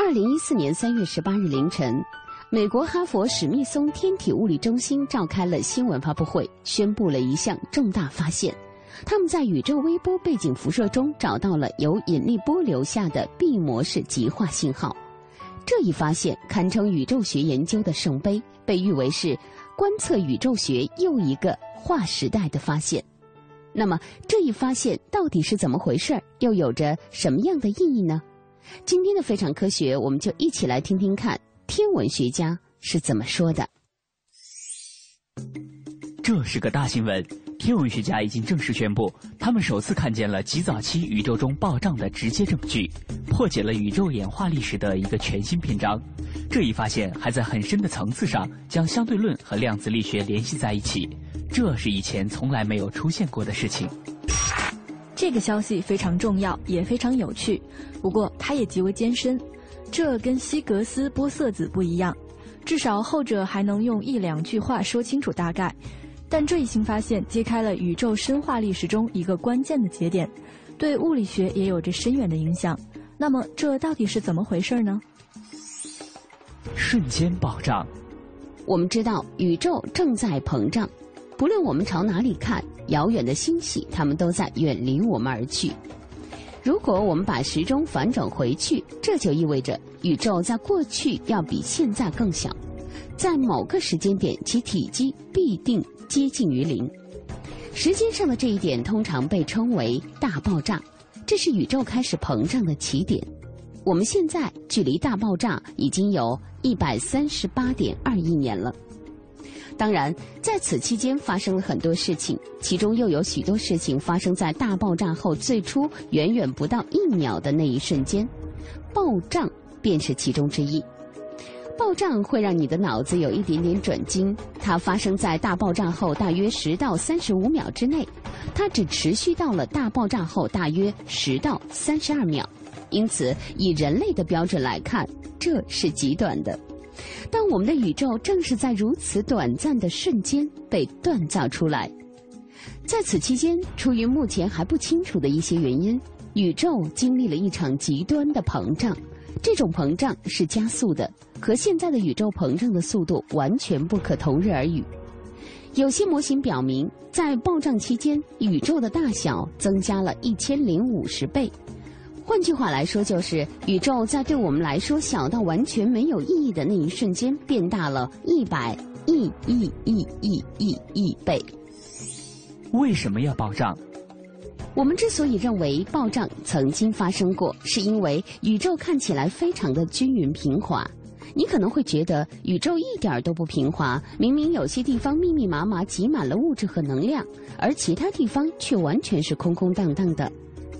二零一四年三月十八日凌晨，美国哈佛史密松天体物理中心召开了新闻发布会，宣布了一项重大发现：他们在宇宙微波背景辐射中找到了由引力波留下的 B 模式极化信号。这一发现堪称宇宙学研究的圣杯，被誉为是观测宇宙学又一个划时代的发现。那么，这一发现到底是怎么回事？又有着什么样的意义呢？今天的非常科学，我们就一起来听听看天文学家是怎么说的。这是个大新闻，天文学家已经正式宣布，他们首次看见了极早期宇宙中暴胀的直接证据，破解了宇宙演化历史的一个全新篇章。这一发现还在很深的层次上将相对论和量子力学联系在一起，这是以前从来没有出现过的事情。这个消息非常重要，也非常有趣，不过它也极为艰深。这跟希格斯玻色子不一样，至少后者还能用一两句话说清楚大概。但这一新发现揭开了宇宙深化历史中一个关键的节点，对物理学也有着深远的影响。那么，这到底是怎么回事呢？瞬间暴涨。我们知道宇宙正在膨胀，不论我们朝哪里看，遥远的星系它们都在远离我们而去。如果我们把时钟反转回去，这就意味着宇宙在过去要比现在更小，在某个时间点，其体积必定接近于零。时间上的这一点通常被称为大爆炸，这是宇宙开始膨胀的起点。我们现在距离大爆炸已经有一百三十八点二亿年了。当然，在此期间发生了很多事情，其中又有许多事情发生在大爆炸后最初远远不到一秒的那一瞬间，爆炸便是其中之一。爆炸会让你的脑子有一点点转筋，它发生在大爆炸后大约十到三十五秒之内，它只持续到了大爆炸后大约十到三十二秒，因此以人类的标准来看，这是极短的。但我们的宇宙正是在如此短暂的瞬间被锻造出来。在此期间，出于目前还不清楚的一些原因，宇宙经历了一场极端的膨胀。这种膨胀是加速的，和现在的宇宙膨胀的速度完全不可同日而语。有些模型表明，在暴胀期间，宇宙的大小增加了一千零五十倍。换句话来说，就是宇宙在对我们来说小到完全没有意义的那一瞬间，变大了一百亿亿亿亿亿亿倍。为什么要爆炸？我们之所以认为爆炸曾经发生过，是因为宇宙看起来非常的均匀平滑。你可能会觉得宇宙一点都不平滑，明明有些地方密密麻麻挤满了物质和能量，而其他地方却完全是空空荡荡的。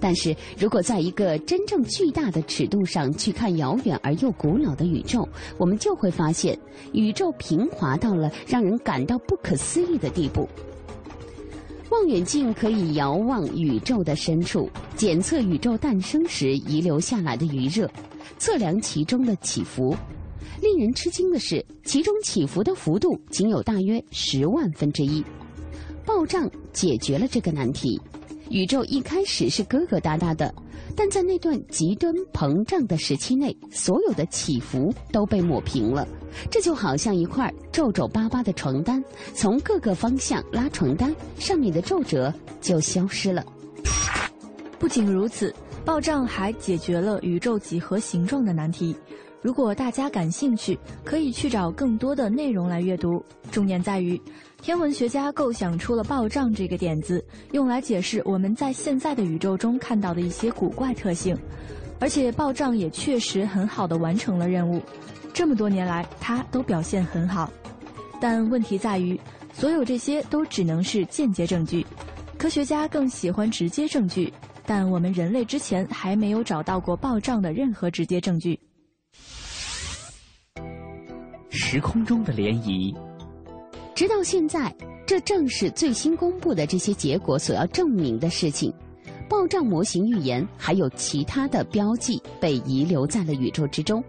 但是如果在一个真正巨大的尺度上去看遥远而又古老的宇宙，我们就会发现，宇宙平滑到了让人感到不可思议的地步。望远镜可以遥望宇宙的深处，检测宇宙诞生时遗留下来的余热，测量其中的起伏。令人吃惊的是，其中起伏的幅度仅有大约十万分之一。暴胀解决了这个难题。宇宙一开始是疙疙瘩瘩的，但在那段极端膨胀的时期内，所有的起伏都被抹平了。这就好像一块皱皱巴巴的床单，从各个方向拉床单，上面的皱褶就消失了。不仅如此，爆炸还解决了宇宙几何形状的难题。如果大家感兴趣，可以去找更多的内容来阅读。重点在于，天文学家构想出了爆炸这个点子，用来解释我们在现在的宇宙中看到的一些古怪特性。而且爆炸也确实很好的完成了任务。这么多年来，它都表现很好。但问题在于，所有这些都只能是间接证据。科学家更喜欢直接证据，但我们人类之前还没有找到过爆炸的任何直接证据。时空中的涟漪，直到现在，这正是最新公布的这些结果所要证明的事情。爆炸模型预言还有其他的标记被遗留在了宇宙之中，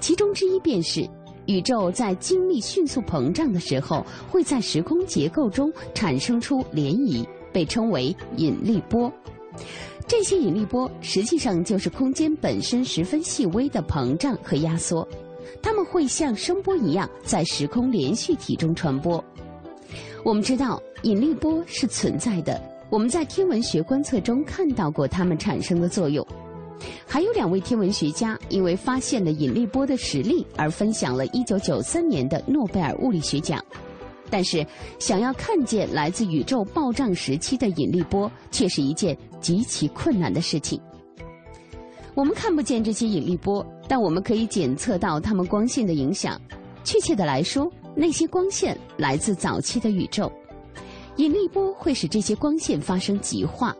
其中之一便是宇宙在经历迅速膨胀的时候，会在时空结构中产生出涟漪，被称为引力波。这些引力波实际上就是空间本身十分细微的膨胀和压缩。它们会像声波一样在时空连续体中传播。我们知道引力波是存在的，我们在天文学观测中看到过它们产生的作用。还有两位天文学家因为发现了引力波的实力而分享了1993年的诺贝尔物理学奖。但是，想要看见来自宇宙暴胀时期的引力波，却是一件极其困难的事情。我们看不见这些引力波，但我们可以检测到它们光线的影响。确切的来说，那些光线来自早期的宇宙。引力波会使这些光线发生极化，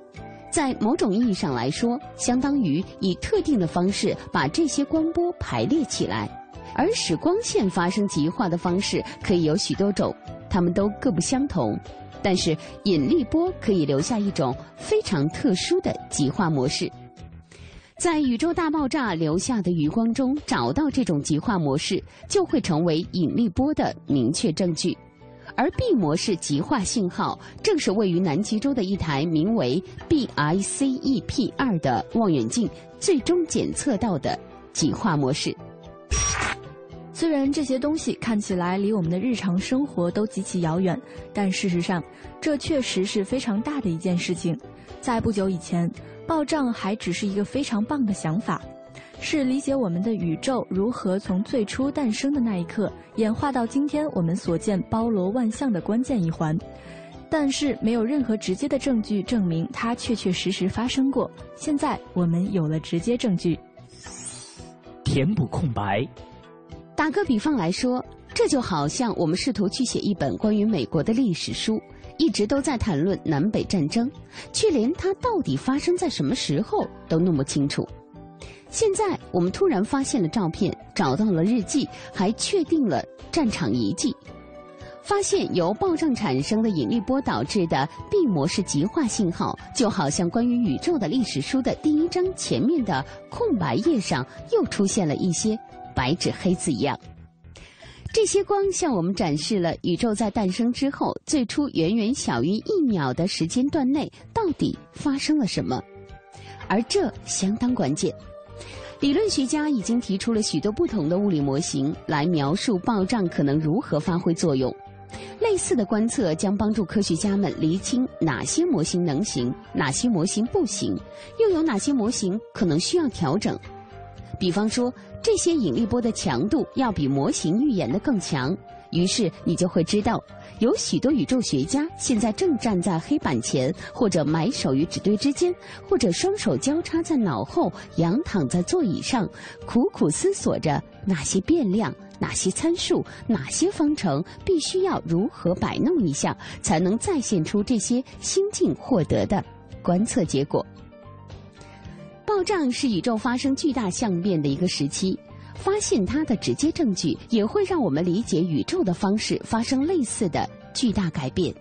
在某种意义上来说，相当于以特定的方式把这些光波排列起来。而使光线发生极化的方式可以有许多种，它们都各不相同。但是引力波可以留下一种非常特殊的极化模式。在宇宙大爆炸留下的余光中找到这种极化模式，就会成为引力波的明确证据。而 B 模式极化信号正是位于南极洲的一台名为 BICEP 二的望远镜最终检测到的极化模式。虽然这些东西看起来离我们的日常生活都极其遥远，但事实上，这确实是非常大的一件事情。在不久以前。爆炸还只是一个非常棒的想法，是理解我们的宇宙如何从最初诞生的那一刻演化到今天我们所见包罗万象的关键一环。但是没有任何直接的证据证明它确确实实发生过。现在我们有了直接证据，填补空白。打个比方来说，这就好像我们试图去写一本关于美国的历史书。一直都在谈论南北战争，却连它到底发生在什么时候都弄不清楚。现在我们突然发现了照片，找到了日记，还确定了战场遗迹，发现由爆炸产生的引力波导致的 B 模式极化信号，就好像关于宇宙的历史书的第一章前面的空白页上又出现了一些白纸黑字一样。这些光向我们展示了宇宙在诞生之后最初远远小于一秒的时间段内到底发生了什么，而这相当关键。理论学家已经提出了许多不同的物理模型来描述爆炸可能如何发挥作用。类似的观测将帮助科学家们厘清哪些模型能行，哪些模型不行，又有哪些模型可能需要调整。比方说。这些引力波的强度要比模型预言的更强，于是你就会知道，有许多宇宙学家现在正站在黑板前，或者埋首于纸堆之间，或者双手交叉在脑后，仰躺在座椅上，苦苦思索着哪些变量、哪些参数、哪些方程必须要如何摆弄一下，才能再现出这些新近获得的观测结果。爆炸是宇宙发生巨大相变的一个时期，发现它的直接证据也会让我们理解宇宙的方式发生类似的巨大改变。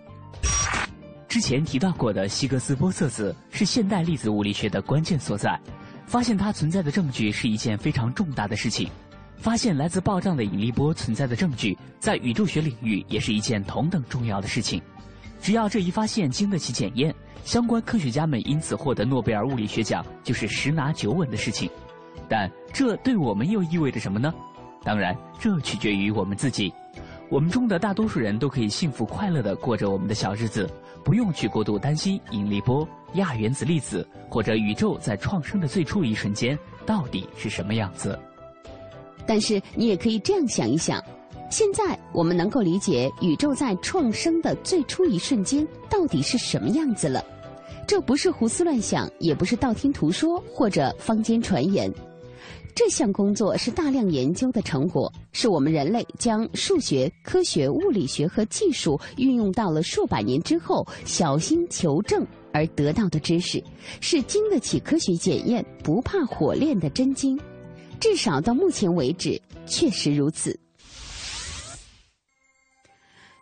之前提到过的希格斯玻色子是现代粒子物理学的关键所在，发现它存在的证据是一件非常重大的事情。发现来自爆炸的引力波存在的证据，在宇宙学领域也是一件同等重要的事情。只要这一发现经得起检验。相关科学家们因此获得诺贝尔物理学奖，就是十拿九稳的事情。但这对我们又意味着什么呢？当然，这取决于我们自己。我们中的大多数人都可以幸福快乐地过着我们的小日子，不用去过度担心引力波、亚原子粒子或者宇宙在创生的最初一瞬间到底是什么样子。但是你也可以这样想一想：现在我们能够理解宇宙在创生的最初一瞬间到底是什么样子了。这不是胡思乱想，也不是道听途说或者坊间传言。这项工作是大量研究的成果，是我们人类将数学、科学、物理学和技术运用到了数百年之后，小心求证而得到的知识，是经得起科学检验、不怕火炼的真经。至少到目前为止，确实如此。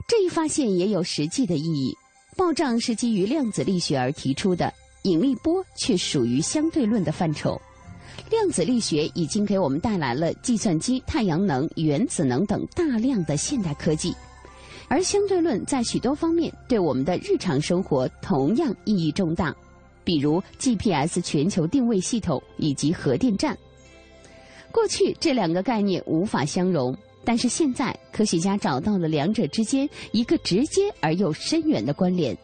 这一发现也有实际的意义。暴胀是基于量子力学而提出的，引力波却属于相对论的范畴。量子力学已经给我们带来了计算机、太阳能、原子能等大量的现代科技，而相对论在许多方面对我们的日常生活同样意义重大，比如 GPS 全球定位系统以及核电站。过去这两个概念无法相容，但是现在科学家找到了两者之间一个直接而又深远的关联。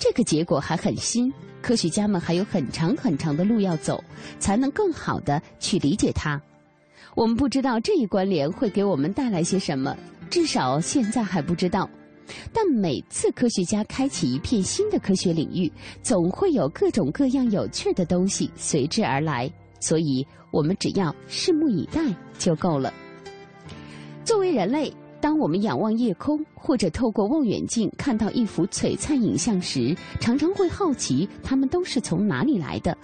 这个结果还很新，科学家们还有很长很长的路要走，才能更好的去理解它。我们不知道这一关联会给我们带来些什么，至少现在还不知道。但每次科学家开启一片新的科学领域，总会有各种各样有趣的东西随之而来，所以我们只要拭目以待就够了。作为人类。当我们仰望夜空，或者透过望远镜看到一幅璀璨影像时，常常会好奇它们都是从哪里来的？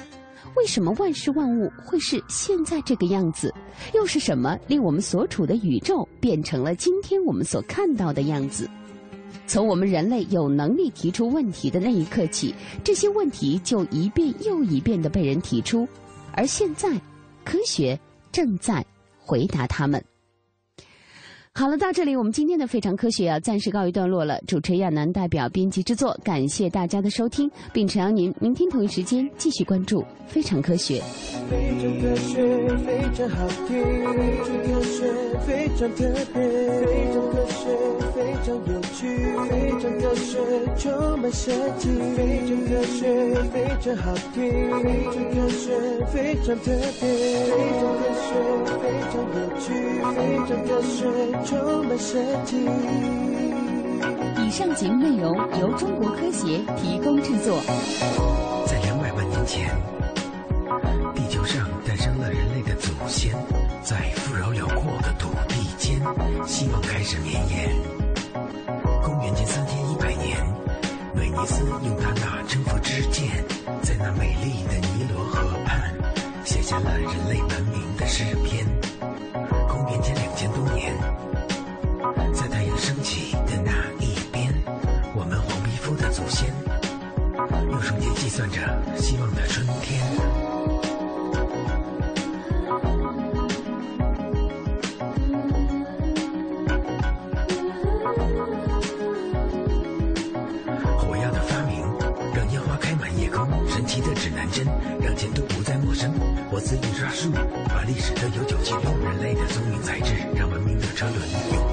为什么万事万物会是现在这个样子？又是什么令我们所处的宇宙变成了今天我们所看到的样子？从我们人类有能力提出问题的那一刻起，这些问题就一遍又一遍的被人提出，而现在，科学正在回答他们。好了，到这里我们今天的非常科学要暂时告一段落了。主持人亚楠代表编辑制作，感谢大家的收听，并诚邀您明天同一时间继续关注非常科学。非常科学，非常好听，非常科学，非常特别，非常科学，常有趣，非常科学，充满设计。非常科学，非常好听，非常科学，非常特别，非常科学，非常有趣，非常科学。充满设计。以上节目内容由中国科协提供制作。在两百万年前，生。活字印刷术把历史的悠久记录，人类的聪明才智让文明的车轮